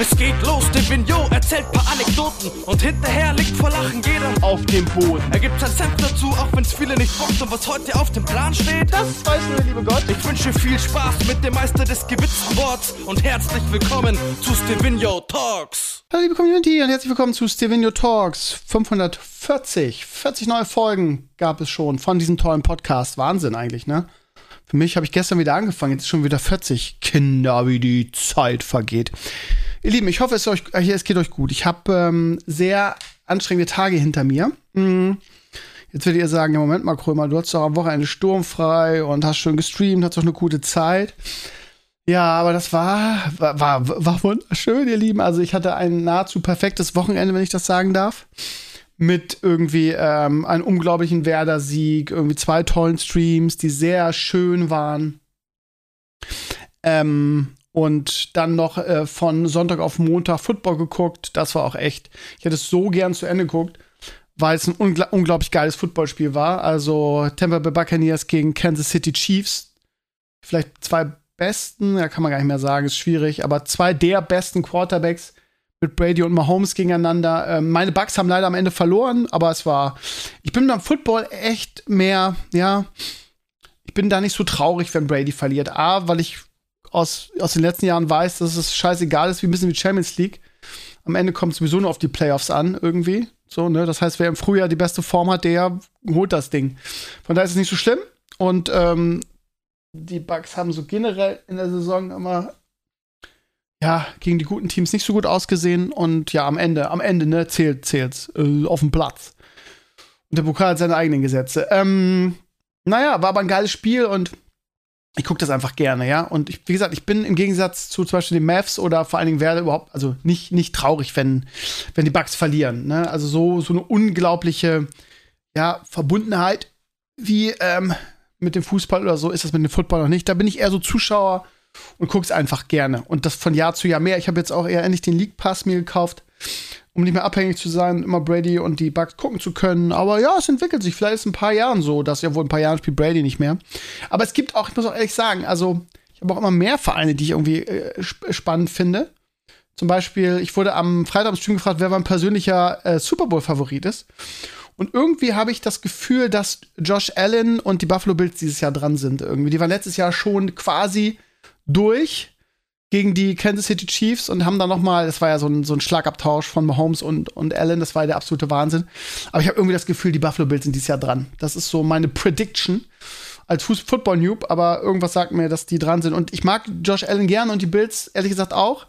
Es geht los, der Vignot erzählt paar Anekdoten und hinterher liegt vor Lachen jeder auf dem Boden. Er gibt sein Senf dazu, auch wenn's viele nicht bockt und was heute auf dem Plan steht. Das weiß nur der liebe Gott. Ich wünsche viel Spaß mit dem Meister des gewitzten Worts und herzlich willkommen zu Stevino Talks. Hallo liebe Community und herzlich willkommen zu Stevino Talks 540. 40 neue Folgen gab es schon von diesem tollen Podcast. Wahnsinn eigentlich, ne? Für mich habe ich gestern wieder angefangen, jetzt ist schon wieder 40. Kinder, wie die Zeit vergeht. Ihr Lieben, ich hoffe, es, euch, äh, es geht euch gut. Ich habe ähm, sehr anstrengende Tage hinter mir. Mhm. Jetzt werdet ihr sagen, ja, Moment mal, Krömer, du hast doch am Wochenende sturmfrei und hast schon gestreamt, hast doch eine gute Zeit. Ja, aber das war, war, war, war wunderschön, ihr Lieben. Also ich hatte ein nahezu perfektes Wochenende, wenn ich das sagen darf. Mit irgendwie ähm, einem unglaublichen Werder-Sieg, irgendwie zwei tollen Streams, die sehr schön waren. Ähm, und dann noch äh, von Sonntag auf Montag Football geguckt. Das war auch echt. Ich hätte es so gern zu Ende geguckt, weil es ein ungl unglaublich geiles Footballspiel war. Also Tampa Bay Buccaneers gegen Kansas City Chiefs. Vielleicht zwei besten, ja, kann man gar nicht mehr sagen, ist schwierig, aber zwei der besten Quarterbacks mit Brady und Mahomes gegeneinander. Ähm, meine Bucks haben leider am Ende verloren, aber es war. Ich bin beim Football echt mehr, ja. Ich bin da nicht so traurig, wenn Brady verliert. A, weil ich aus, aus den letzten Jahren weiß, dass es scheißegal ist, wie ein bisschen wie Champions League. Am Ende kommt es sowieso nur auf die Playoffs an, irgendwie. So, ne? Das heißt, wer im Frühjahr die beste Form hat, der holt das Ding. Von daher ist es nicht so schlimm. Und ähm, die Bugs haben so generell in der Saison immer ja, gegen die guten Teams nicht so gut ausgesehen. Und ja, am Ende, am Ende, ne, zählt, zählt äh, auf dem Platz. Und der Pokal hat seine eigenen Gesetze. Ähm, naja, war aber ein geiles Spiel und ich gucke das einfach gerne, ja. Und ich, wie gesagt, ich bin im Gegensatz zu zum Beispiel den Mavs oder vor allen Dingen werde überhaupt, also nicht, nicht traurig, wenn, wenn die Bugs verlieren. Ne? Also so, so eine unglaubliche ja, Verbundenheit wie ähm, mit dem Fußball oder so ist das mit dem Football noch nicht. Da bin ich eher so Zuschauer und gucke es einfach gerne. Und das von Jahr zu Jahr mehr. Ich habe jetzt auch eher endlich den League Pass mir gekauft um nicht mehr abhängig zu sein, immer Brady und die Bugs gucken zu können. Aber ja, es entwickelt sich. Vielleicht ist es ein paar Jahren so, dass ja wohl ein paar Jahren spielt Brady nicht mehr. Aber es gibt auch, ich muss auch ehrlich sagen, also ich habe auch immer mehr Vereine, die ich irgendwie äh, spannend finde. Zum Beispiel, ich wurde am Freitag am Stream gefragt, wer mein persönlicher äh, Super Bowl-Favorit ist. Und irgendwie habe ich das Gefühl, dass Josh Allen und die Buffalo Bills dieses Jahr dran sind. Irgendwie. Die waren letztes Jahr schon quasi durch gegen die Kansas City Chiefs und haben dann noch mal, das war ja so ein, so ein Schlagabtausch von Mahomes und, und Allen, das war ja der absolute Wahnsinn. Aber ich habe irgendwie das Gefühl, die Buffalo Bills sind dieses Jahr dran. Das ist so meine Prediction als Football-Noob, aber irgendwas sagt mir, dass die dran sind. Und ich mag Josh Allen gern und die Bills ehrlich gesagt auch.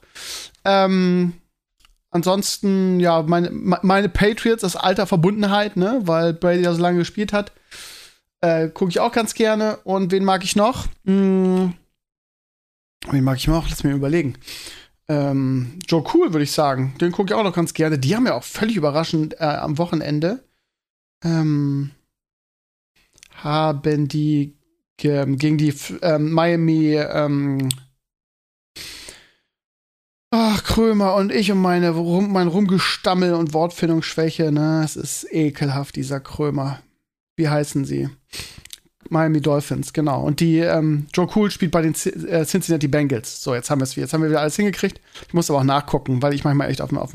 Ähm, ansonsten, ja, meine, meine Patriots, das Alter Verbundenheit, ne, weil Brady ja so lange gespielt hat, äh, gucke ich auch ganz gerne. Und wen mag ich noch? Hm, den mag ich auch, lass mir überlegen. Ähm, Joe Cool, würde ich sagen. Den gucke ich auch noch ganz gerne. Die haben ja auch völlig überraschend äh, am Wochenende ähm, haben die ge gegen die ähm, Miami ähm, Ach, Krömer und ich und meine rum, mein Rumgestammel und Wortfindungsschwäche, ne? Es ist ekelhaft, dieser Krömer. Wie heißen sie? Miami Dolphins, genau. Und die ähm, Joe Cool spielt bei den C äh, Cincinnati Bengals. So, jetzt haben wir es jetzt haben wir wieder alles hingekriegt. Ich muss aber auch nachgucken, weil ich manchmal echt auf, auf,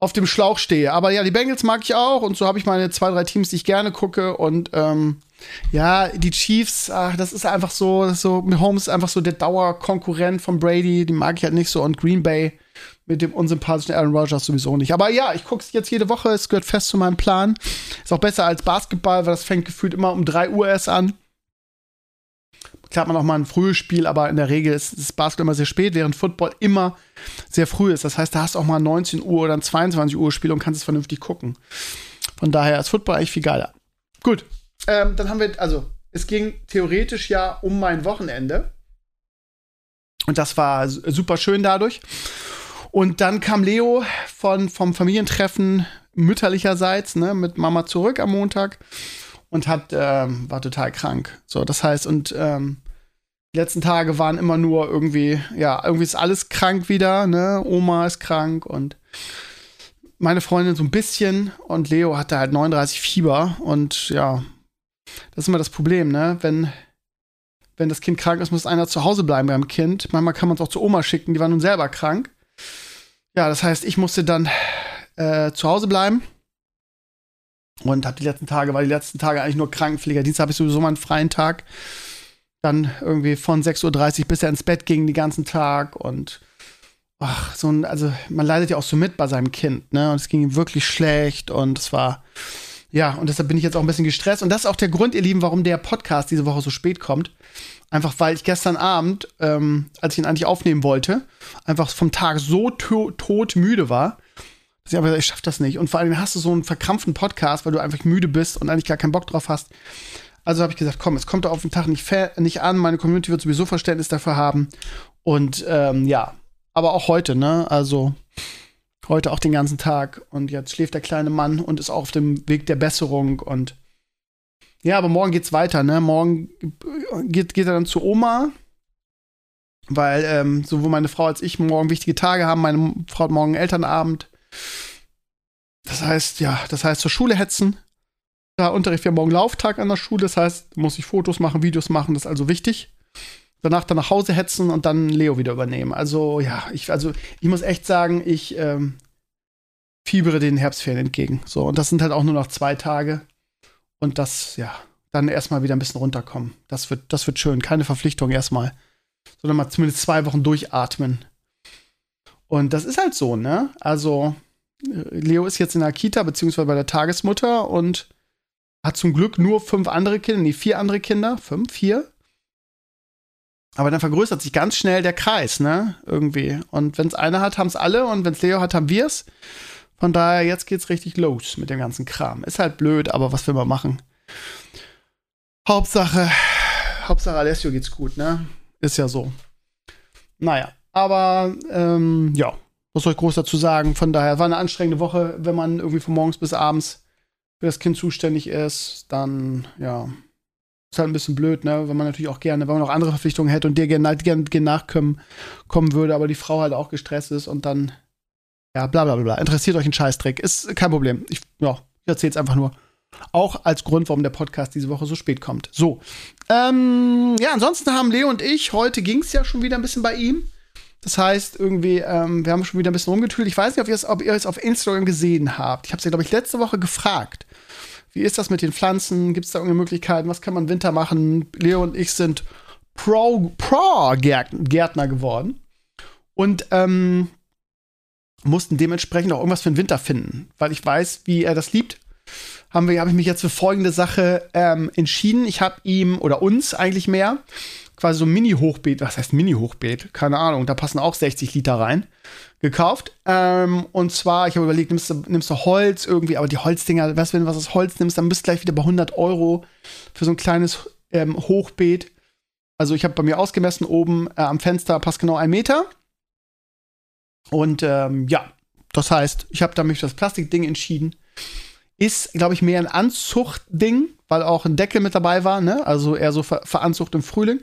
auf dem Schlauch stehe. Aber ja, die Bengals mag ich auch und so habe ich meine zwei, drei Teams, die ich gerne gucke. Und ähm, ja, die Chiefs, ach, das ist einfach so, so, Holmes ist einfach so der Dauerkonkurrent von Brady, die mag ich halt nicht so. Und Green Bay mit dem unsympathischen Aaron Rodgers sowieso nicht. Aber ja, ich gucke es jetzt jede Woche. Es gehört fest zu meinem Plan. Ist auch besser als Basketball, weil das fängt gefühlt immer um 3 Uhr erst an. Klar man auch mal ein frühes Spiel, aber in der Regel ist das Basketball immer sehr spät, während Football immer sehr früh ist. Das heißt, da hast du auch mal 19 Uhr oder ein 22 Uhr Spiel und kannst es vernünftig gucken. Von daher ist Football eigentlich viel geiler. Gut, ähm, dann haben wir, also, es ging theoretisch ja um mein Wochenende. Und das war super schön dadurch. Und dann kam Leo von, vom Familientreffen mütterlicherseits, ne, mit Mama zurück am Montag und hat, ähm, war total krank. So, das heißt, und ähm, die letzten Tage waren immer nur irgendwie, ja, irgendwie ist alles krank wieder, ne? Oma ist krank und meine Freundin so ein bisschen und Leo hatte halt 39 Fieber und ja, das ist immer das Problem, ne? Wenn, wenn das Kind krank ist, muss einer zu Hause bleiben beim Kind. Manchmal kann man es auch zu Oma schicken, die war nun selber krank. Ja, das heißt, ich musste dann äh, zu Hause bleiben und habe die letzten Tage, weil die letzten Tage eigentlich nur Krankenpfleger. Dienstag habe ich sowieso mal einen freien Tag. Dann irgendwie von 6.30 Uhr bis er ins Bett ging den ganzen Tag und ach, so ein, also man leidet ja auch so mit bei seinem Kind, ne? Und es ging ihm wirklich schlecht und es war, ja, und deshalb bin ich jetzt auch ein bisschen gestresst. Und das ist auch der Grund, ihr Lieben, warum der Podcast diese Woche so spät kommt. Einfach weil ich gestern Abend, ähm, als ich ihn eigentlich aufnehmen wollte, einfach vom Tag so to todmüde war, dass ich einfach, ich schaff das nicht. Und vor allem hast du so einen verkrampften Podcast, weil du einfach müde bist und eigentlich gar keinen Bock drauf hast. Also habe ich gesagt, komm, es kommt auf den Tag nicht, nicht an. Meine Community wird sowieso Verständnis dafür haben. Und ähm, ja, aber auch heute, ne? Also heute auch den ganzen Tag. Und jetzt schläft der kleine Mann und ist auch auf dem Weg der Besserung. Und ja, aber morgen geht's weiter, ne? Morgen geht, geht er dann zu Oma. Weil ähm, sowohl meine Frau als ich morgen wichtige Tage haben. Meine Frau hat morgen Elternabend. Das heißt, ja, das heißt zur Schule hetzen. Da Unterricht, wir morgen Lauftag an der Schule, das heißt, muss ich Fotos machen, Videos machen, das ist also wichtig. Danach dann nach Hause hetzen und dann Leo wieder übernehmen. Also, ja, ich, also, ich muss echt sagen, ich ähm, fiebere den Herbstferien entgegen. So, und das sind halt auch nur noch zwei Tage. Und das, ja, dann erstmal wieder ein bisschen runterkommen. Das wird, das wird schön. Keine Verpflichtung erstmal. Sondern mal zumindest zwei Wochen durchatmen. Und das ist halt so, ne? Also, Leo ist jetzt in der Kita, beziehungsweise bei der Tagesmutter und hat zum Glück nur fünf andere Kinder, nee, vier andere Kinder, fünf, vier. Aber dann vergrößert sich ganz schnell der Kreis, ne? Irgendwie. Und wenn es einer hat, haben es alle und wenn es Leo hat, haben wir es. Von daher, jetzt geht's richtig los mit dem ganzen Kram. Ist halt blöd, aber was will man machen? Hauptsache, Hauptsache Alessio geht's gut, ne? Ist ja so. Naja, aber ähm, ja, was soll ich groß dazu sagen? Von daher war eine anstrengende Woche, wenn man irgendwie von morgens bis abends für das Kind zuständig ist, dann ja, ist halt ein bisschen blöd, ne? Wenn man natürlich auch gerne, wenn man noch andere Verpflichtungen hätte und dir gerne, gerne, gerne nachkommen kommen würde, aber die Frau halt auch gestresst ist und dann, ja, bla bla bla. Interessiert euch ein Scheißdreck. Ist kein Problem. Ich, ja, ich erzähl's einfach nur. Auch als Grund, warum der Podcast diese Woche so spät kommt. So. Ähm, ja, ansonsten haben Leo und ich, heute ging es ja schon wieder ein bisschen bei ihm. Das heißt, irgendwie, ähm, wir haben schon wieder ein bisschen rumgetüdelt. Ich weiß nicht, ob ihr, ob ihr es auf Instagram gesehen habt. Ich habe es ja, glaube ich, letzte Woche gefragt. Wie ist das mit den Pflanzen? Gibt es da irgendeine Möglichkeit? Was kann man Winter machen? Leo und ich sind Pro-Gärtner Pro geworden. Und ähm, mussten dementsprechend auch irgendwas für den Winter finden. Weil ich weiß, wie er das liebt. Haben wir, habe ich mich jetzt für folgende Sache ähm, entschieden. Ich habe ihm oder uns eigentlich mehr quasi so ein Mini-Hochbeet, was heißt Mini-Hochbeet? Keine Ahnung, da passen auch 60 Liter rein, gekauft. Ähm, und zwar, ich habe überlegt, nimmst du, nimmst du Holz irgendwie, aber die Holzdinger, weißt du, wenn du was aus Holz nimmst, dann bist du gleich wieder bei 100 Euro für so ein kleines ähm, Hochbeet. Also ich habe bei mir ausgemessen, oben äh, am Fenster passt genau ein Meter. Und ähm, ja, das heißt, ich habe da mich für das Plastikding entschieden. Ist, glaube ich, mehr ein Anzuchtding, weil auch ein Deckel mit dabei war, ne? Also eher so Ver Veranzucht im Frühling.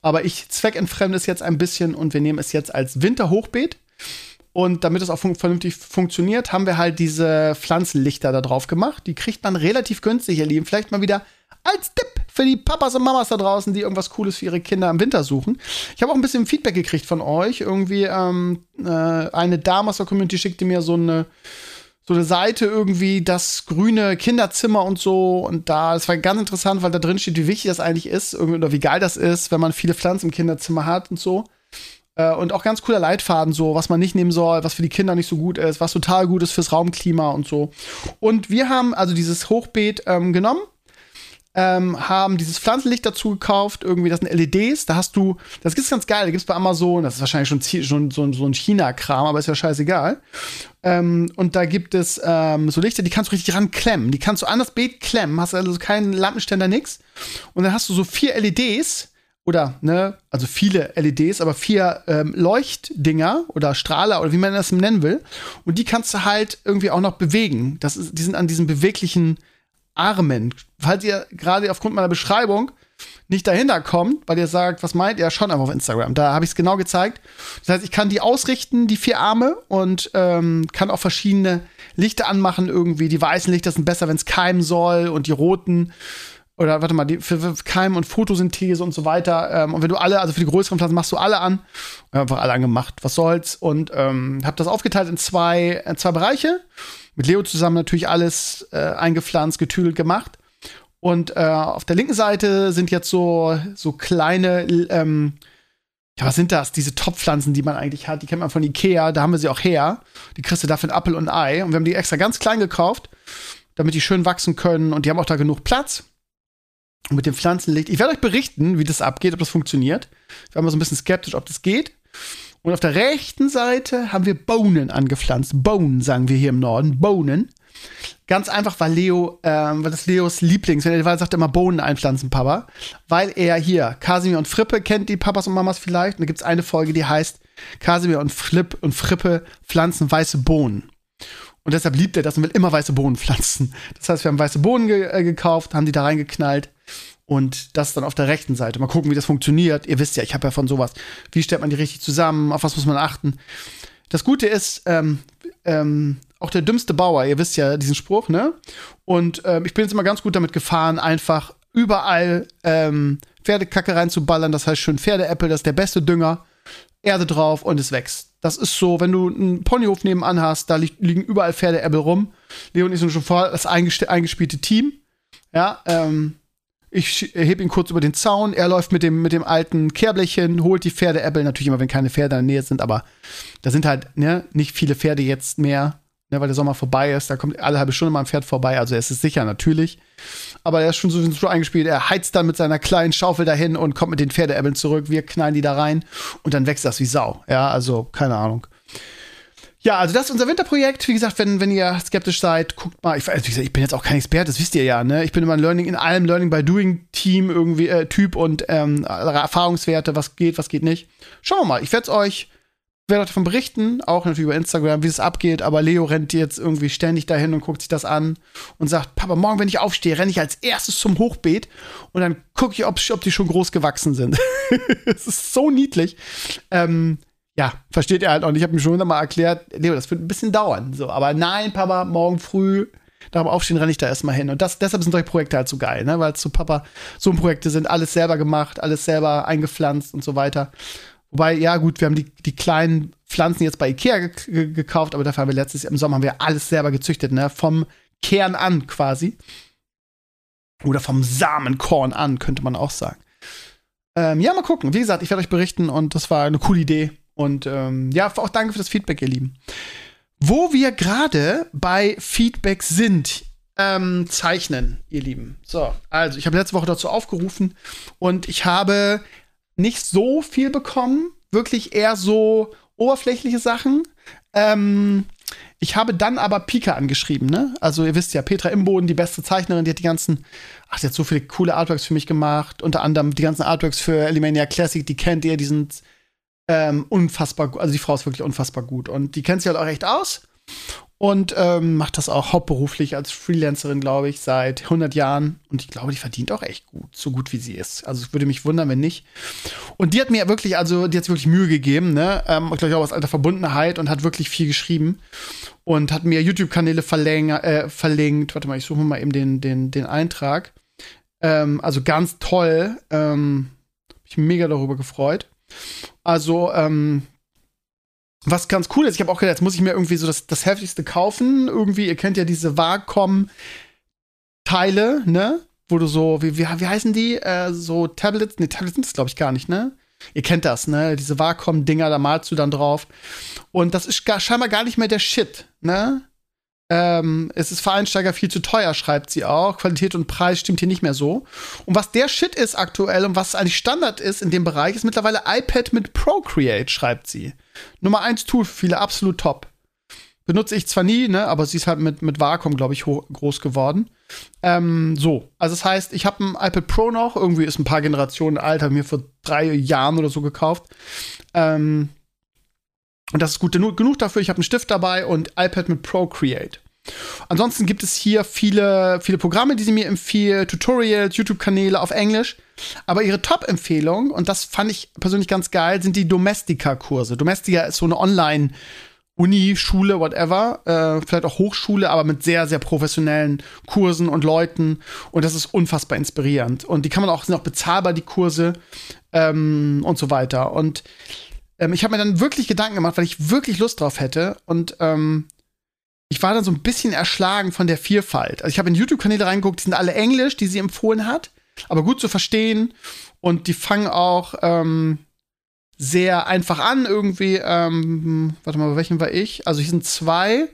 Aber ich zweckentfremde es jetzt ein bisschen und wir nehmen es jetzt als Winterhochbeet. Und damit es auch fun vernünftig funktioniert, haben wir halt diese Pflanzenlichter da drauf gemacht. Die kriegt man relativ günstig, ihr Lieben. Vielleicht mal wieder als Tipp für die Papas und Mamas da draußen, die irgendwas Cooles für ihre Kinder im Winter suchen. Ich habe auch ein bisschen Feedback gekriegt von euch. Irgendwie ähm, äh, eine Dame aus der Community schickte mir so eine so eine Seite irgendwie, das grüne Kinderzimmer und so. Und da, es war ganz interessant, weil da drin steht, wie wichtig das eigentlich ist oder wie geil das ist, wenn man viele Pflanzen im Kinderzimmer hat und so. Äh, und auch ganz cooler Leitfaden, so, was man nicht nehmen soll, was für die Kinder nicht so gut ist, was total gut ist fürs Raumklima und so. Und wir haben also dieses Hochbeet ähm, genommen ähm, haben dieses Pflanzenlicht dazu gekauft, irgendwie, das sind LEDs, da hast du, das ist ganz geil, da gibt's bei Amazon, das ist wahrscheinlich schon, schon so, so ein China-Kram, aber ist ja scheißegal. Ähm, und da gibt es ähm, so Lichter, die kannst du richtig ranklemmen, die kannst du an das Beet klemmen, hast also keinen Lampenständer, nix. Und dann hast du so vier LEDs, oder, ne, also viele LEDs, aber vier ähm, Leuchtdinger oder Strahler oder wie man das nennen will. Und die kannst du halt irgendwie auch noch bewegen. Das ist, die sind an diesen beweglichen Armen. Falls ihr gerade aufgrund meiner Beschreibung nicht dahinter kommt, weil ihr sagt, was meint ihr, schon einfach auf Instagram. Da habe ich es genau gezeigt. Das heißt, ich kann die ausrichten, die vier Arme, und ähm, kann auch verschiedene Lichter anmachen irgendwie. Die weißen Lichter sind besser, wenn es keimen soll, und die roten oder warte mal, die, für, für Keim und Photosynthese und so weiter. Ähm, und wenn du alle, also für die größeren Pflanzen machst du alle an. Einfach alle angemacht, was soll's. Und ähm, habe das aufgeteilt in zwei, in zwei Bereiche. Mit Leo zusammen natürlich alles äh, eingepflanzt, getüdelt gemacht. Und äh, auf der linken Seite sind jetzt so, so kleine, ähm, ja, was sind das? Diese Topfpflanzen, die man eigentlich hat, die kennt man von Ikea, da haben wir sie auch her. Die kriegst du dafür ein Apfel und ein Ei. Und wir haben die extra ganz klein gekauft, damit die schön wachsen können. Und die haben auch da genug Platz. Mit dem Pflanzenlicht. Ich werde euch berichten, wie das abgeht, ob das funktioniert. Ich war mal so ein bisschen skeptisch, ob das geht. Und auf der rechten Seite haben wir Bohnen angepflanzt. Bohnen, sagen wir hier im Norden. Bohnen. Ganz einfach, weil Leo, ähm, weil das Leos Lieblings, wenn er sagt immer Bohnen einpflanzen, Papa. Weil er hier, Kasimir und Frippe kennt die Papas und Mamas vielleicht. Und da gibt es eine Folge, die heißt Kasimir und Flip und Frippe pflanzen weiße Bohnen. Und deshalb liebt er das und will immer weiße Bohnen pflanzen. Das heißt, wir haben weiße Bohnen ge äh, gekauft, haben die da reingeknallt. Und das dann auf der rechten Seite. Mal gucken, wie das funktioniert. Ihr wisst ja, ich habe ja von sowas. Wie stellt man die richtig zusammen? Auf was muss man achten? Das Gute ist, ähm, ähm, auch der dümmste Bauer, ihr wisst ja diesen Spruch, ne? Und ähm, ich bin jetzt immer ganz gut damit gefahren, einfach überall ähm, Pferdekacke reinzuballern. Das heißt schön Pferdeäppel, das ist der beste Dünger. Erde drauf und es wächst. Das ist so, wenn du einen Ponyhof nebenan hast, da li liegen überall Pferdeäppel rum. Leon ist schon vor das eingespielte Team. Ja, ähm, ich hebe ihn kurz über den Zaun. Er läuft mit dem, mit dem alten Kehrblech holt die Pferdeäppel. Natürlich immer, wenn keine Pferde in der Nähe sind, aber da sind halt ne, nicht viele Pferde jetzt mehr, ne, weil der Sommer vorbei ist. Da kommt alle halbe Stunde mal ein Pferd vorbei. Also, es ist sicher, natürlich. Aber er ist schon so, so eingespielt. Er heizt dann mit seiner kleinen Schaufel dahin und kommt mit den Pferdeäppeln zurück. Wir knallen die da rein und dann wächst das wie Sau. Ja, also, keine Ahnung. Ja, also das ist unser Winterprojekt. Wie gesagt, wenn, wenn ihr skeptisch seid, guckt mal. Ich, also wie gesagt, ich bin jetzt auch kein Experte, das wisst ihr ja, ne? Ich bin immer ein Learning in allem Learning by Doing Team irgendwie äh, Typ und ähm, Erfahrungswerte, was geht, was geht nicht. Schauen wir mal. Ich werde es euch werde davon berichten, auch natürlich über Instagram, wie es abgeht. Aber Leo rennt jetzt irgendwie ständig dahin und guckt sich das an und sagt: Papa, morgen, wenn ich aufstehe, renne ich als erstes zum Hochbeet und dann gucke ich, ob, ob die schon groß gewachsen sind. Es ist so niedlich. Ähm, ja, versteht er halt auch nicht. Ich habe ihm schon mal erklärt, Leo, das wird ein bisschen dauern. So, aber nein, Papa, morgen früh dem Aufstehen renne ich da erstmal hin. Und das, deshalb sind solche Projekte halt so geil, ne? Weil zu Papa so Projekte sind, alles selber gemacht, alles selber eingepflanzt und so weiter. Wobei, ja, gut, wir haben die, die kleinen Pflanzen jetzt bei Ikea ge gekauft, aber dafür haben wir letztes Jahr im Sommer haben wir alles selber gezüchtet, ne? Vom Kern an quasi. Oder vom Samenkorn an, könnte man auch sagen. Ähm, ja, mal gucken. Wie gesagt, ich werde euch berichten und das war eine coole Idee. Und ähm, ja, auch danke für das Feedback, ihr Lieben. Wo wir gerade bei Feedback sind, ähm, zeichnen, ihr Lieben. So, also ich habe letzte Woche dazu aufgerufen und ich habe nicht so viel bekommen, wirklich eher so oberflächliche Sachen. Ähm, ich habe dann aber Pika angeschrieben, ne? Also ihr wisst ja, Petra Imboden, die beste Zeichnerin, die hat die ganzen, ach, die hat so viele coole Artworks für mich gemacht. Unter anderem die ganzen Artworks für Elimania Classic, die kennt ihr, die sind ähm, unfassbar gut. Also die Frau ist wirklich unfassbar gut. Und die kennt sich halt auch echt aus. Und ähm, macht das auch hauptberuflich als Freelancerin, glaube ich, seit 100 Jahren. Und ich glaube, die verdient auch echt gut, so gut wie sie ist. Also es würde mich wundern, wenn nicht. Und die hat mir wirklich, also die hat wirklich Mühe gegeben, ne? Ähm, ich glaube auch aus alter Verbundenheit und hat wirklich viel geschrieben. Und hat mir YouTube-Kanäle äh, verlinkt. Warte mal, ich suche mal eben den, den, den Eintrag. Ähm, also ganz toll. Ähm, ich mega darüber gefreut. Also, ähm, was ganz cool ist, ich habe auch gedacht, jetzt muss ich mir irgendwie so das, das heftigste kaufen. Irgendwie, ihr kennt ja diese Wacom-Teile, ne? Wo du so, wie, wie, wie heißen die? Äh, so Tablets, ne, Tablets sind das, glaube ich, gar nicht, ne? Ihr kennt das, ne? Diese Wacom-Dinger, da malst du dann drauf. Und das ist gar, scheinbar gar nicht mehr der Shit, ne? Ähm, es ist für Einsteiger viel zu teuer, schreibt sie auch. Qualität und Preis stimmt hier nicht mehr so. Und was der Shit ist aktuell und was eigentlich Standard ist in dem Bereich, ist mittlerweile iPad mit Procreate, schreibt sie. Nummer 1 Tool für viele, absolut top. Benutze ich zwar nie, ne, aber sie ist halt mit, mit Wacom, glaube ich, groß geworden. Ähm, so, also das heißt, ich habe ein iPad Pro noch, irgendwie ist ein paar Generationen alt, habe mir vor drei Jahren oder so gekauft. Ähm, und das ist gut genug dafür. Ich habe einen Stift dabei und iPad mit Procreate. Ansonsten gibt es hier viele, viele Programme, die sie mir empfiehlt, Tutorials, YouTube-Kanäle auf Englisch. Aber ihre Top-Empfehlung, und das fand ich persönlich ganz geil, sind die Domestika-Kurse. Domestika ist so eine Online- Uni, Schule, whatever, äh, vielleicht auch Hochschule, aber mit sehr, sehr professionellen Kursen und Leuten. Und das ist unfassbar inspirierend. Und die kann man auch, sind auch bezahlbar, die Kurse ähm, und so weiter. Und ähm, ich habe mir dann wirklich Gedanken gemacht, weil ich wirklich Lust drauf hätte. Und ähm, ich war dann so ein bisschen erschlagen von der Vielfalt. Also ich habe in YouTube-Kanäle reingeguckt, die sind alle Englisch, die sie empfohlen hat, aber gut zu verstehen. Und die fangen auch ähm, sehr einfach an, irgendwie. Ähm, warte mal, bei welchem war ich? Also hier sind zwei.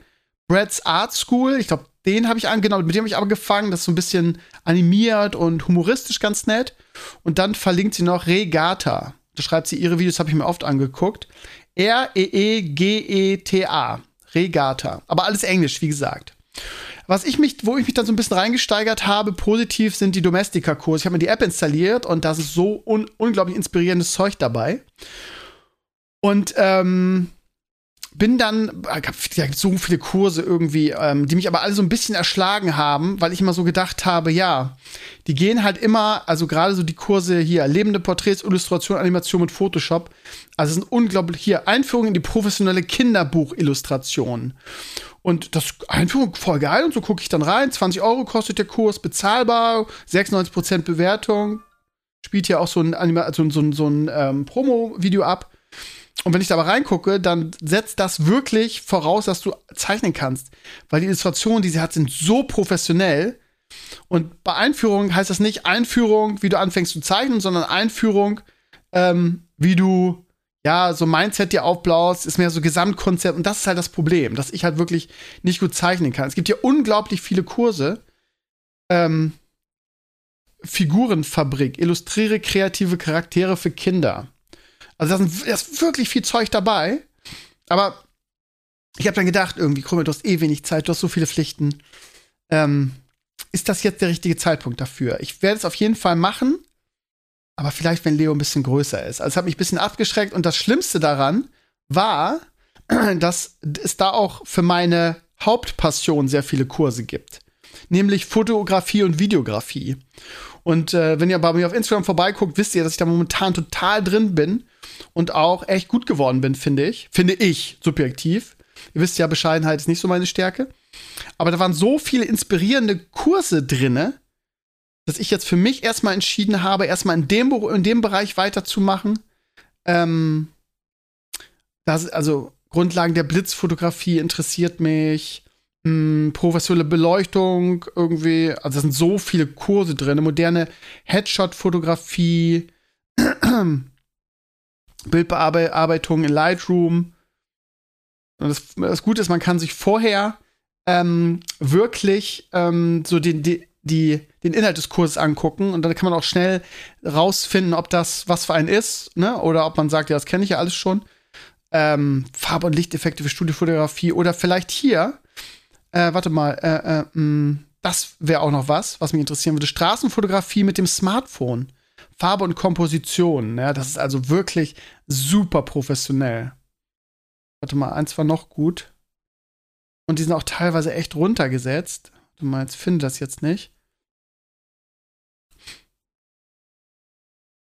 Brad's Art School, ich glaube, den habe ich angenommen, mit dem habe ich aber gefangen. Das ist so ein bisschen animiert und humoristisch ganz nett. Und dann verlinkt sie noch Regata. Da schreibt sie ihre Videos, habe ich mir oft angeguckt. R-E-E-G-E-T-A. Regata. Aber alles Englisch, wie gesagt. Was ich mich, wo ich mich dann so ein bisschen reingesteigert habe, positiv sind die Domestika-Kurse. Ich habe mir die App installiert und da ist so un unglaublich inspirierendes Zeug dabei. Und ähm, bin dann, da gibt so viele Kurse irgendwie, ähm, die mich aber alle so ein bisschen erschlagen haben, weil ich immer so gedacht habe, ja, die gehen halt immer, also gerade so die Kurse hier, lebende Porträts, Illustration, Animation mit Photoshop, also sind unglaublich hier Einführungen in die professionelle Kinderbuchillustration. Und das Einführung voll geil und so gucke ich dann rein. 20 Euro kostet der Kurs, bezahlbar, 96% Bewertung. Spielt hier auch so ein, Anima so, so, so ein ähm, Promo-Video ab. Und wenn ich da aber reingucke, dann setzt das wirklich voraus, dass du zeichnen kannst. Weil die Illustrationen, die sie hat, sind so professionell. Und bei Einführung heißt das nicht Einführung, wie du anfängst zu zeichnen, sondern Einführung, ähm, wie du ja, so Mindset dir aufblaust, ist mehr so Gesamtkonzept. Und das ist halt das Problem, dass ich halt wirklich nicht gut zeichnen kann. Es gibt hier unglaublich viele Kurse. Ähm, Figurenfabrik, illustriere kreative Charaktere für Kinder. Also da ist, wirklich viel Zeug dabei. Aber ich habe dann gedacht, irgendwie, Krümel, du hast eh wenig Zeit, du hast so viele Pflichten. Ähm, ist das jetzt der richtige Zeitpunkt dafür? Ich werde es auf jeden Fall machen aber vielleicht, wenn Leo ein bisschen größer ist. Also, es hat mich ein bisschen abgeschreckt. Und das Schlimmste daran war, dass es da auch für meine Hauptpassion sehr viele Kurse gibt. Nämlich Fotografie und Videografie. Und äh, wenn ihr bei mir auf Instagram vorbeiguckt, wisst ihr, dass ich da momentan total drin bin und auch echt gut geworden bin, finde ich. Finde ich, subjektiv. Ihr wisst ja, Bescheidenheit ist nicht so meine Stärke. Aber da waren so viele inspirierende Kurse drinne, dass ich jetzt für mich erstmal entschieden habe, erstmal in dem, in dem Bereich weiterzumachen. Ähm, das, also Grundlagen der Blitzfotografie interessiert mich. Mh, hm, professionelle Beleuchtung irgendwie, also da sind so viele Kurse drin, moderne Headshot-Fotografie, Bildbearbeitung in Lightroom. Und das, das Gute ist, man kann sich vorher ähm, wirklich ähm, so den, die, die, den Inhalt des Kurses angucken und dann kann man auch schnell rausfinden, ob das was für einen ist, ne? Oder ob man sagt, ja, das kenne ich ja alles schon. Ähm, Farbe- und Lichteffekte für Studiofotografie oder vielleicht hier, äh, warte mal, äh, äh, mh, hm, das wäre auch noch was, was mich interessieren würde. Straßenfotografie mit dem Smartphone. Farbe und Komposition, ja, das ist also wirklich super professionell. Warte mal, eins war noch gut. Und die sind auch teilweise echt runtergesetzt. Du meinst, finde das jetzt nicht.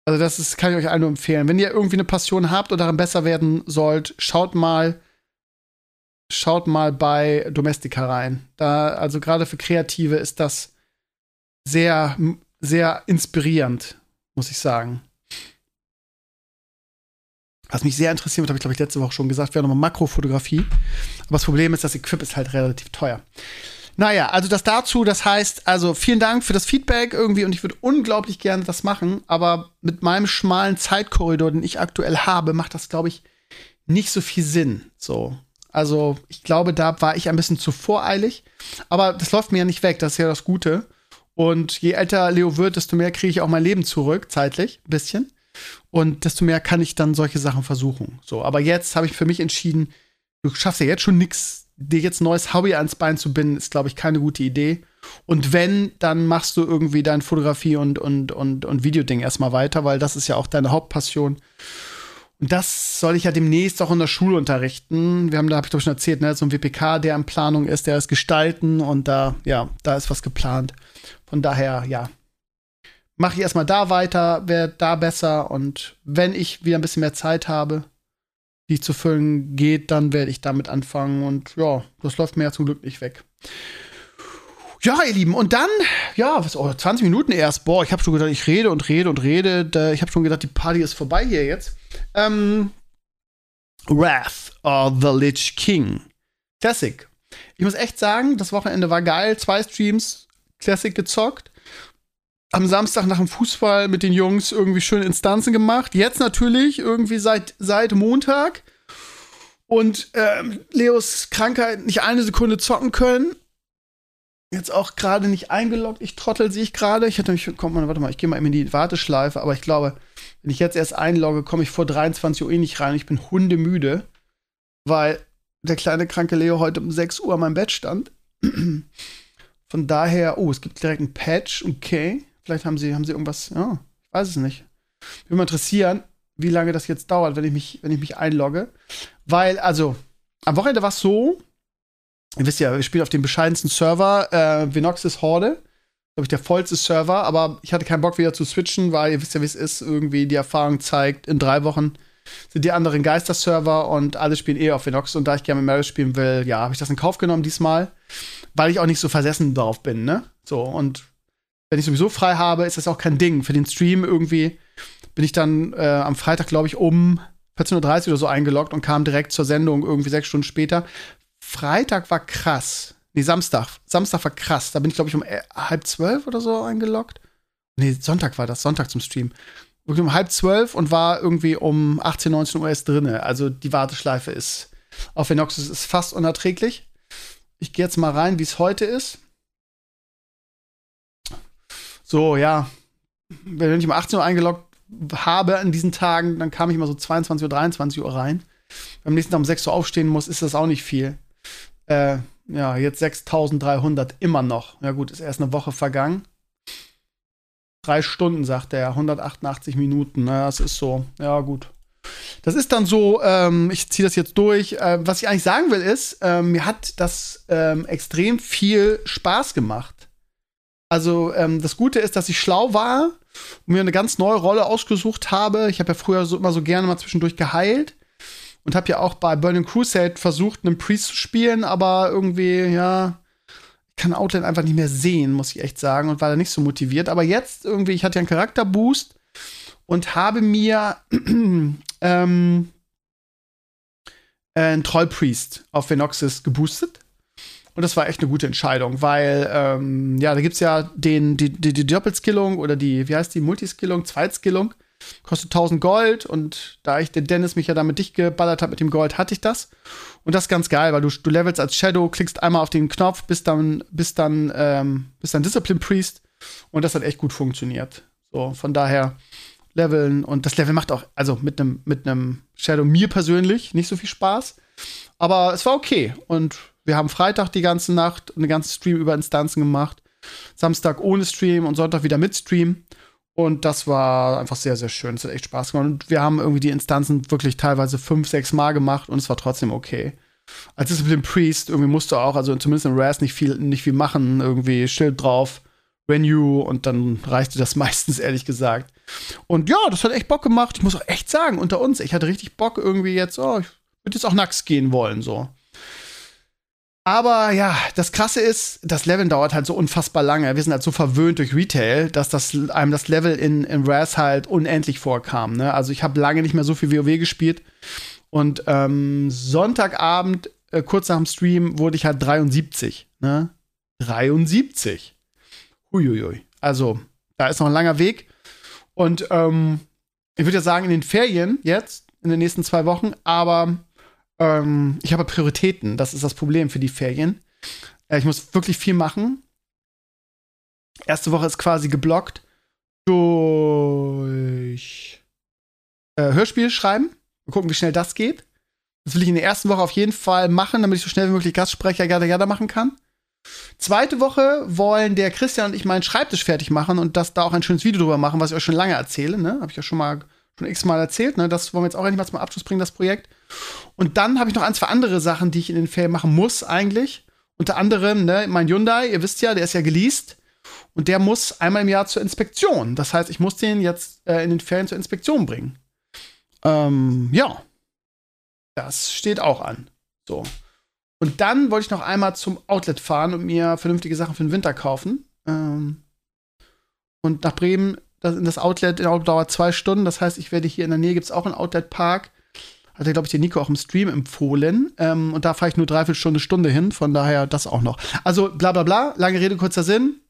Also, das ist, kann ich euch allen nur empfehlen. Wenn ihr irgendwie eine Passion habt und darin besser werden sollt, schaut mal, schaut mal bei Domestika rein. Da, also gerade für Kreative ist das sehr, sehr inspirierend, muss ich sagen. Was mich sehr interessiert, habe ich glaube ich letzte Woche schon gesagt, wäre nochmal Makrofotografie. Aber das Problem ist, das Equip ist halt relativ teuer. Naja, also das dazu, das heißt, also vielen Dank für das Feedback irgendwie und ich würde unglaublich gerne das machen, aber mit meinem schmalen Zeitkorridor, den ich aktuell habe, macht das, glaube ich, nicht so viel Sinn. So. Also, ich glaube, da war ich ein bisschen zu voreilig, aber das läuft mir ja nicht weg, das ist ja das Gute. Und je älter Leo wird, desto mehr kriege ich auch mein Leben zurück, zeitlich, ein bisschen. Und desto mehr kann ich dann solche Sachen versuchen. So, aber jetzt habe ich für mich entschieden, du schaffst ja jetzt schon nichts dir jetzt ein neues Hobby ans Bein zu binden, ist, glaube ich, keine gute Idee. Und wenn, dann machst du irgendwie dein Fotografie- und, und, und, und Videoding erstmal weiter, weil das ist ja auch deine Hauptpassion. Das soll ich ja demnächst auch in der Schule unterrichten. Wir haben, da habe ich doch schon erzählt, ne, so ein WPK, der in Planung ist, der ist gestalten und da, ja, da ist was geplant. Von daher, ja, mache ich erstmal da weiter, werde da besser und wenn ich wieder ein bisschen mehr Zeit habe, die zu füllen geht, dann werde ich damit anfangen. Und ja, das läuft mir ja zum Glück nicht weg. Ja, ihr Lieben, und dann, ja, was, oh, 20 Minuten erst. Boah, ich habe schon gedacht, ich rede und rede und rede. Ich habe schon gedacht, die Party ist vorbei hier jetzt. Ähm, Wrath of the Lich King. Classic. Ich muss echt sagen, das Wochenende war geil. Zwei Streams, Classic gezockt. Am Samstag nach dem Fußball mit den Jungs irgendwie schöne Instanzen gemacht. Jetzt natürlich irgendwie seit, seit Montag. Und ähm, Leos Krankheit nicht eine Sekunde zocken können jetzt auch gerade nicht eingeloggt. Ich trottel sehe ich gerade. Ich hatte mich, kommt mal, warte mal, ich gehe mal in die Warteschleife, aber ich glaube, wenn ich jetzt erst einlogge, komme ich vor 23 Uhr eh nicht rein. Ich bin hundemüde, weil der kleine kranke Leo heute um 6 Uhr an meinem Bett stand. Von daher, oh, es gibt direkt einen Patch, okay. Vielleicht haben sie, haben sie irgendwas, ja, ich weiß es nicht. Würde mich interessieren, wie lange das jetzt dauert, wenn ich mich, wenn ich mich einlogge. Weil, also, am Wochenende war es so, ihr wisst ja, wir spielen auf dem bescheidensten Server, äh, Venoxis Horde. Glaube ich, der vollste Server, aber ich hatte keinen Bock wieder zu switchen, weil ihr wisst ja, wie es ist. Irgendwie die Erfahrung zeigt, in drei Wochen sind die anderen Geister-Server und alle spielen eh auf Venox. Und da ich gerne mit Mary spielen will, ja, habe ich das in Kauf genommen diesmal, weil ich auch nicht so versessen drauf bin, ne? So, und wenn ich sowieso frei habe, ist das auch kein Ding. Für den Stream irgendwie bin ich dann äh, am Freitag, glaube ich, um 14.30 Uhr oder so eingeloggt und kam direkt zur Sendung irgendwie sechs Stunden später. Freitag war krass. Nee, Samstag. Samstag war krass. Da bin ich, glaube ich, um äh, halb zwölf oder so eingeloggt. Nee, Sonntag war das. Sonntag zum Stream. Wirklich um halb zwölf und war irgendwie um 18, 19 Uhr erst drinne. Also die Warteschleife ist auf Venoxus ist fast unerträglich. Ich gehe jetzt mal rein, wie es heute ist. So, ja. Wenn ich um 18 Uhr eingeloggt habe an diesen Tagen, dann kam ich immer so 22 Uhr, 23 Uhr rein. Beim nächsten Tag um 6 Uhr aufstehen muss, ist das auch nicht viel. Äh, ja, jetzt 6300 immer noch. Ja, gut, ist erst eine Woche vergangen. Drei Stunden, sagt er, 188 Minuten. Na, das ist so. Ja, gut. Das ist dann so, ähm, ich ziehe das jetzt durch. Äh, was ich eigentlich sagen will, ist, äh, mir hat das ähm, extrem viel Spaß gemacht. Also, ähm, das Gute ist, dass ich schlau war und mir eine ganz neue Rolle ausgesucht habe. Ich habe ja früher so, immer so gerne mal zwischendurch geheilt und habe ja auch bei Burning Crusade versucht, einen Priest zu spielen, aber irgendwie, ja, ich kann Outland einfach nicht mehr sehen, muss ich echt sagen, und war da nicht so motiviert. Aber jetzt irgendwie, ich hatte ja einen Charakterboost und habe mir ähm, einen Trollpriest auf Venoxis geboostet. Und das war echt eine gute Entscheidung, weil, ähm, ja, da gibt's ja den, die, die, die Doppelskillung oder die, wie heißt die, Multiskillung, Zweitskillung. Kostet 1000 Gold und da ich den Dennis mich ja damit dicht geballert hat mit dem Gold, hatte ich das. Und das ist ganz geil, weil du, du levelst als Shadow, klickst einmal auf den Knopf, bis dann, bis dann, ähm, bis dann Discipline Priest. Und das hat echt gut funktioniert. So, von daher leveln und das Level macht auch, also mit einem mit Shadow mir persönlich nicht so viel Spaß. Aber es war okay. Und wir haben Freitag die ganze Nacht und eine ganze Stream über Instanzen gemacht. Samstag ohne Stream und Sonntag wieder mit Stream. Und das war einfach sehr, sehr schön. Es hat echt Spaß gemacht. Und wir haben irgendwie die Instanzen wirklich teilweise fünf, sechs Mal gemacht und es war trotzdem okay. Als es mit dem Priest, irgendwie musste auch, also zumindest in Raz nicht viel, nicht viel machen, irgendwie Schild drauf, Renew und dann reichte das meistens, ehrlich gesagt. Und ja, das hat echt Bock gemacht. Ich muss auch echt sagen, unter uns, ich hatte richtig Bock irgendwie jetzt, oh, ich würde jetzt auch nacks gehen wollen, so. Aber ja, das Krasse ist, das Leveln dauert halt so unfassbar lange. Wir sind halt so verwöhnt durch Retail, dass das einem das Level in, in Raz halt unendlich vorkam. Ne? Also ich habe lange nicht mehr so viel WoW gespielt. Und ähm, Sonntagabend, äh, kurz nach dem Stream, wurde ich halt 73. Ne? 73. Huiuiui. Also, da ist noch ein langer Weg. Und ähm, ich würde ja sagen, in den Ferien jetzt, in den nächsten zwei Wochen, aber ähm, ich habe Prioritäten. Das ist das Problem für die Ferien. Äh, ich muss wirklich viel machen. Erste Woche ist quasi geblockt durch äh, Hörspiel schreiben. Wir gucken, wie schnell das geht. Das will ich in der ersten Woche auf jeden Fall machen, damit ich so schnell wie möglich Gastsprecher Jada Jada machen kann. Zweite Woche wollen der Christian und ich meinen Schreibtisch fertig machen und das da auch ein schönes Video drüber machen, was ich euch schon lange erzähle. Ne? Habe ich ja schon mal schon x-mal erzählt. Ne? Das wollen wir jetzt auch endlich mal zum Abschluss bringen, das Projekt. Und dann habe ich noch ein, zwei andere Sachen, die ich in den Ferien machen muss, eigentlich. Unter anderem, ne, mein Hyundai, ihr wisst ja, der ist ja geleast. Und der muss einmal im Jahr zur Inspektion. Das heißt, ich muss den jetzt äh, in den Ferien zur Inspektion bringen. Ähm, ja. Das steht auch an. So. Und dann wollte ich noch einmal zum Outlet fahren und mir vernünftige Sachen für den Winter kaufen. Ähm, und nach Bremen, das, das Outlet dauert zwei Stunden. Das heißt, ich werde hier in der Nähe gibt es auch einen Outlet-Park. Hat er, glaube ich, der Nico auch im Stream empfohlen. Ähm, und da fahre ich nur dreiviertel Stunde, Stunde hin. Von daher das auch noch. Also bla bla bla. Lange Rede, kurzer Sinn.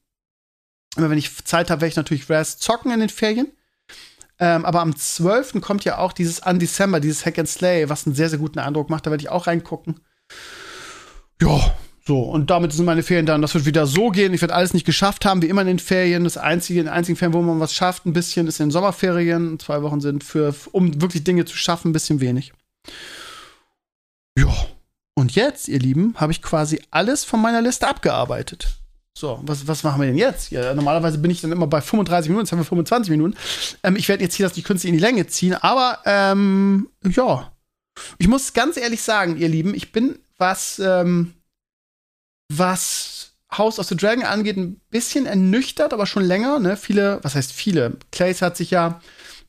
Immer wenn ich Zeit habe, werde ich natürlich Raz zocken in den Ferien. Ähm, aber am 12. kommt ja auch dieses Undecember, dieses Hack and Slay, was einen sehr, sehr guten Eindruck macht. Da werde ich auch reingucken. Ja, so. Und damit sind meine Ferien dann. Das wird wieder so gehen. Ich werde alles nicht geschafft haben, wie immer in den Ferien. Das einzige, in den einzigen Ferien, wo man was schafft, ein bisschen, ist in den Sommerferien. Zwei Wochen sind für, um wirklich Dinge zu schaffen, ein bisschen wenig. Ja. Und jetzt, ihr Lieben, habe ich quasi alles von meiner Liste abgearbeitet. So, was, was machen wir denn jetzt? Ja, normalerweise bin ich dann immer bei 35 Minuten, jetzt haben wir 25 Minuten. Ähm, ich werde jetzt hier das die Künste in die Länge ziehen, aber ähm, ja. Ich muss ganz ehrlich sagen, ihr Lieben, ich bin, was, ähm, was House of the Dragon angeht, ein bisschen ernüchtert, aber schon länger. Ne? Viele, was heißt viele? Clays hat sich ja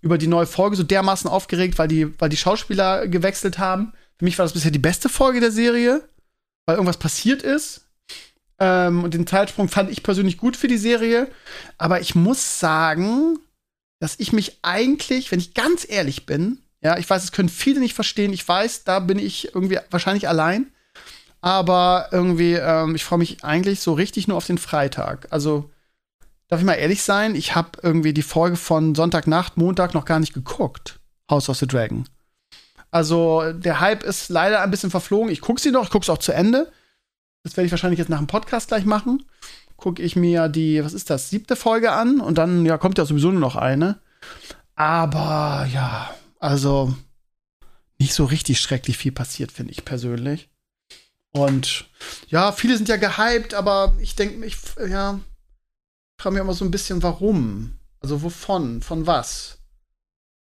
über die neue Folge so dermaßen aufgeregt, weil die, weil die Schauspieler gewechselt haben. Für mich war das bisher die beste Folge der Serie, weil irgendwas passiert ist. Ähm, und den Zeitsprung fand ich persönlich gut für die Serie. Aber ich muss sagen, dass ich mich eigentlich, wenn ich ganz ehrlich bin, ja, ich weiß, es können viele nicht verstehen. Ich weiß, da bin ich irgendwie wahrscheinlich allein. Aber irgendwie, ähm, ich freue mich eigentlich so richtig nur auf den Freitag. Also, darf ich mal ehrlich sein, ich habe irgendwie die Folge von Sonntagnacht, Montag noch gar nicht geguckt. House of the Dragon. Also, der Hype ist leider ein bisschen verflogen. Ich gucke sie noch, ich gucke es auch zu Ende. Das werde ich wahrscheinlich jetzt nach dem Podcast gleich machen. Gucke ich mir die, was ist das, siebte Folge an und dann ja, kommt ja sowieso nur noch eine. Aber ja, also nicht so richtig schrecklich viel passiert, finde ich persönlich. Und ja, viele sind ja gehypt, aber ich denke, ich, ja, frage mich immer so ein bisschen, warum? Also wovon? Von was?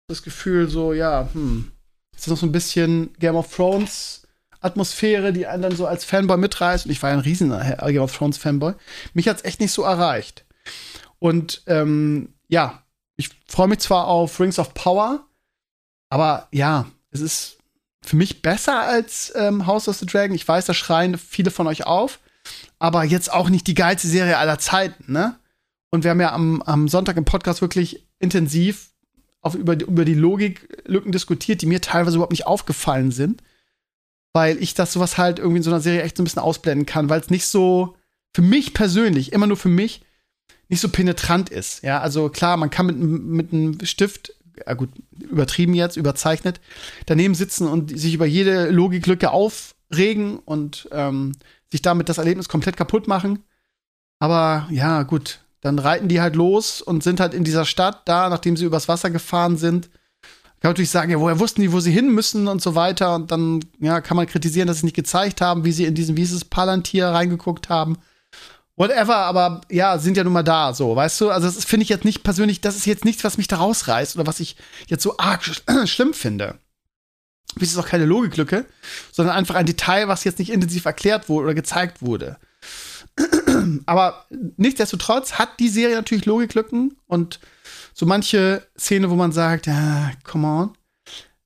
Das Gefühl so, ja, hm, ist das noch so ein bisschen Game of Thrones Atmosphäre, die einen dann so als Fanboy mitreißt. Und ich war ja ein riesen Game of Thrones Fanboy. Mich hat's echt nicht so erreicht. Und ähm, ja, ich freue mich zwar auf Rings of Power, aber ja, es ist für mich besser als ähm, House of the Dragon. Ich weiß, da schreien viele von euch auf, aber jetzt auch nicht die geilste Serie aller Zeiten, ne? Und wir haben ja am, am Sonntag im Podcast wirklich intensiv auf, über, über die Logiklücken diskutiert, die mir teilweise überhaupt nicht aufgefallen sind weil ich das sowas halt irgendwie in so einer Serie echt so ein bisschen ausblenden kann, weil es nicht so für mich persönlich, immer nur für mich, nicht so penetrant ist. Ja, also klar, man kann mit, mit einem Stift, ja gut, übertrieben jetzt, überzeichnet, daneben sitzen und sich über jede Logiklücke aufregen und ähm, sich damit das Erlebnis komplett kaputt machen. Aber ja, gut, dann reiten die halt los und sind halt in dieser Stadt da, nachdem sie übers Wasser gefahren sind kann man natürlich sagen, ja, woher wussten die, wo sie hin müssen und so weiter. Und dann ja, kann man kritisieren, dass sie nicht gezeigt haben, wie sie in diesen, wie ist Palantir reingeguckt haben. Whatever, aber ja, sind ja nun mal da, so, weißt du? Also, das finde ich jetzt nicht persönlich, das ist jetzt nichts, was mich da rausreißt oder was ich jetzt so arg sch schlimm finde. Das ist auch keine Logiklücke, sondern einfach ein Detail, was jetzt nicht intensiv erklärt wurde oder gezeigt wurde. aber nichtsdestotrotz hat die Serie natürlich Logiklücken und so manche Szene, wo man sagt, ja, come on.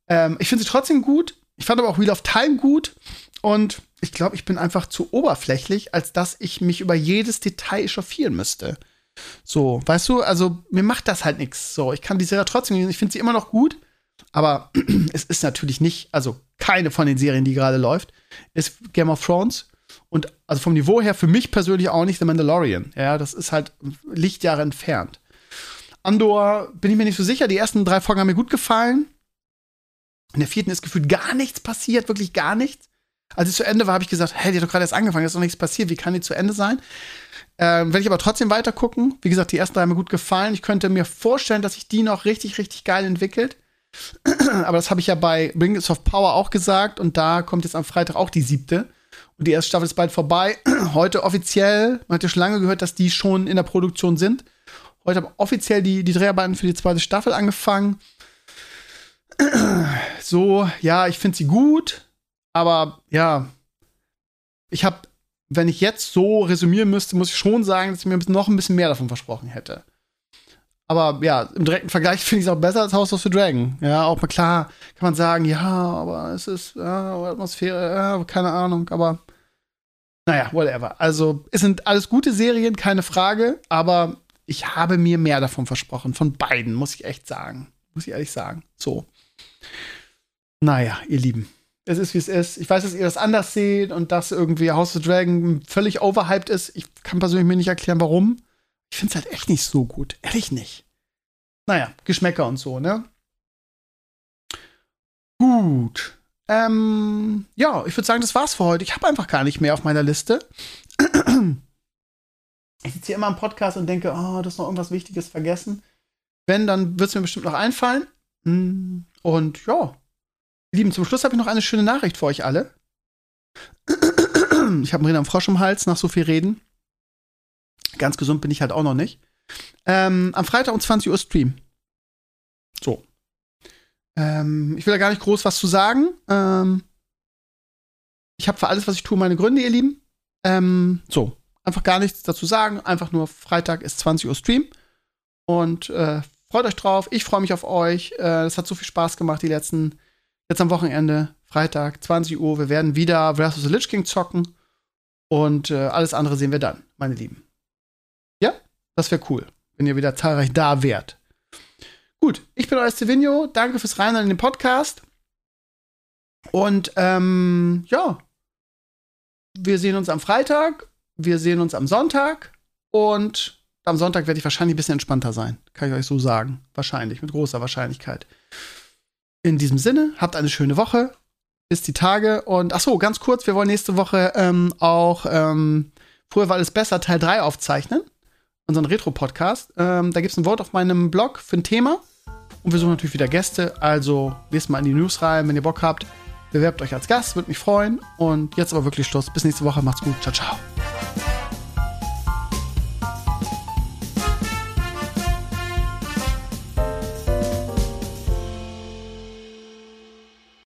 Ähm, ich finde sie trotzdem gut. Ich fand aber auch Wheel of Time gut. Und ich glaube, ich bin einfach zu oberflächlich, als dass ich mich über jedes Detail echauffieren müsste. So, weißt du, also mir macht das halt nichts. So, ich kann die Serie trotzdem, ich finde sie immer noch gut, aber es ist natürlich nicht, also keine von den Serien, die gerade läuft, ist Game of Thrones. Und also vom Niveau her für mich persönlich auch nicht The Mandalorian. Ja, das ist halt Lichtjahre entfernt. Andor bin ich mir nicht so sicher. Die ersten drei Folgen haben mir gut gefallen. In der vierten ist gefühlt gar nichts passiert, wirklich gar nichts. Als es zu Ende war, habe ich gesagt, hey, die hat doch gerade erst angefangen, ist noch nichts passiert, wie kann die zu Ende sein? Ähm, werde ich aber trotzdem weiter gucken. Wie gesagt, die ersten drei haben mir gut gefallen. Ich könnte mir vorstellen, dass sich die noch richtig, richtig geil entwickelt. aber das habe ich ja bei Rings of Power auch gesagt und da kommt jetzt am Freitag auch die siebte. Und die erste Staffel ist bald vorbei. Heute offiziell, man hat ja schon lange gehört, dass die schon in der Produktion sind. Heute haben offiziell die, die Dreharbeiten für die zweite Staffel angefangen. So, ja, ich finde sie gut, aber ja, ich habe, wenn ich jetzt so resümieren müsste, muss ich schon sagen, dass ich mir noch ein bisschen mehr davon versprochen hätte. Aber ja, im direkten Vergleich finde ich es auch besser als House of the Dragon. Ja, auch mal klar kann man sagen, ja, aber es ist ja, Atmosphäre, ja, keine Ahnung, aber naja, whatever. Also, es sind alles gute Serien, keine Frage, aber ich habe mir mehr davon versprochen. Von beiden, muss ich echt sagen. Muss ich ehrlich sagen. So. Naja, ihr Lieben. Es ist, wie es ist. Ich weiß, dass ihr das anders seht und dass irgendwie House of Dragon völlig overhyped ist. Ich kann persönlich mir nicht erklären, warum. Ich finde es halt echt nicht so gut. Ehrlich nicht. Naja, Geschmäcker und so, ne? Gut. Ähm, ja, ich würde sagen, das war's für heute. Ich habe einfach gar nicht mehr auf meiner Liste. Ich sitze hier immer im Podcast und denke, oh, das ist noch irgendwas Wichtiges vergessen. Wenn, dann wird es mir bestimmt noch einfallen. Hm, und ja, Lieben, zum Schluss habe ich noch eine schöne Nachricht für euch alle. Ich habe einen am Frosch im Hals nach so viel Reden. Ganz gesund bin ich halt auch noch nicht. Ähm, am Freitag um 20 Uhr Stream. So. Ähm, ich will da gar nicht groß was zu sagen. Ähm, ich habe für alles, was ich tue, meine Gründe, ihr Lieben. Ähm, so. Einfach gar nichts dazu sagen. Einfach nur Freitag ist 20 Uhr Stream. Und äh, freut euch drauf. Ich freue mich auf euch. Äh, es hat so viel Spaß gemacht, die letzten Jetzt am Wochenende, Freitag, 20 Uhr. Wir werden wieder Versus the Lich King zocken. Und äh, alles andere sehen wir dann, meine Lieben. Ja, das wäre cool, wenn ihr wieder zahlreich da wärt. Gut, ich bin euer Stevenio. Danke fürs Reinhören in den Podcast. Und ähm, ja, wir sehen uns am Freitag, wir sehen uns am Sonntag und am Sonntag werde ich wahrscheinlich ein bisschen entspannter sein. Kann ich euch so sagen. Wahrscheinlich, mit großer Wahrscheinlichkeit. In diesem Sinne, habt eine schöne Woche. Bis die Tage. Und ach so, ganz kurz, wir wollen nächste Woche ähm, auch ähm, Früher war alles besser, Teil 3 aufzeichnen. Unseren Retro-Podcast. Ähm, da gibt es ein Wort auf meinem Blog für ein Thema. Und wir suchen natürlich wieder Gäste. Also lest mal in die News rein, wenn ihr Bock habt. Bewerbt euch als Gast, würde mich freuen. Und jetzt aber wirklich Schluss. Bis nächste Woche. Macht's gut. Ciao, ciao.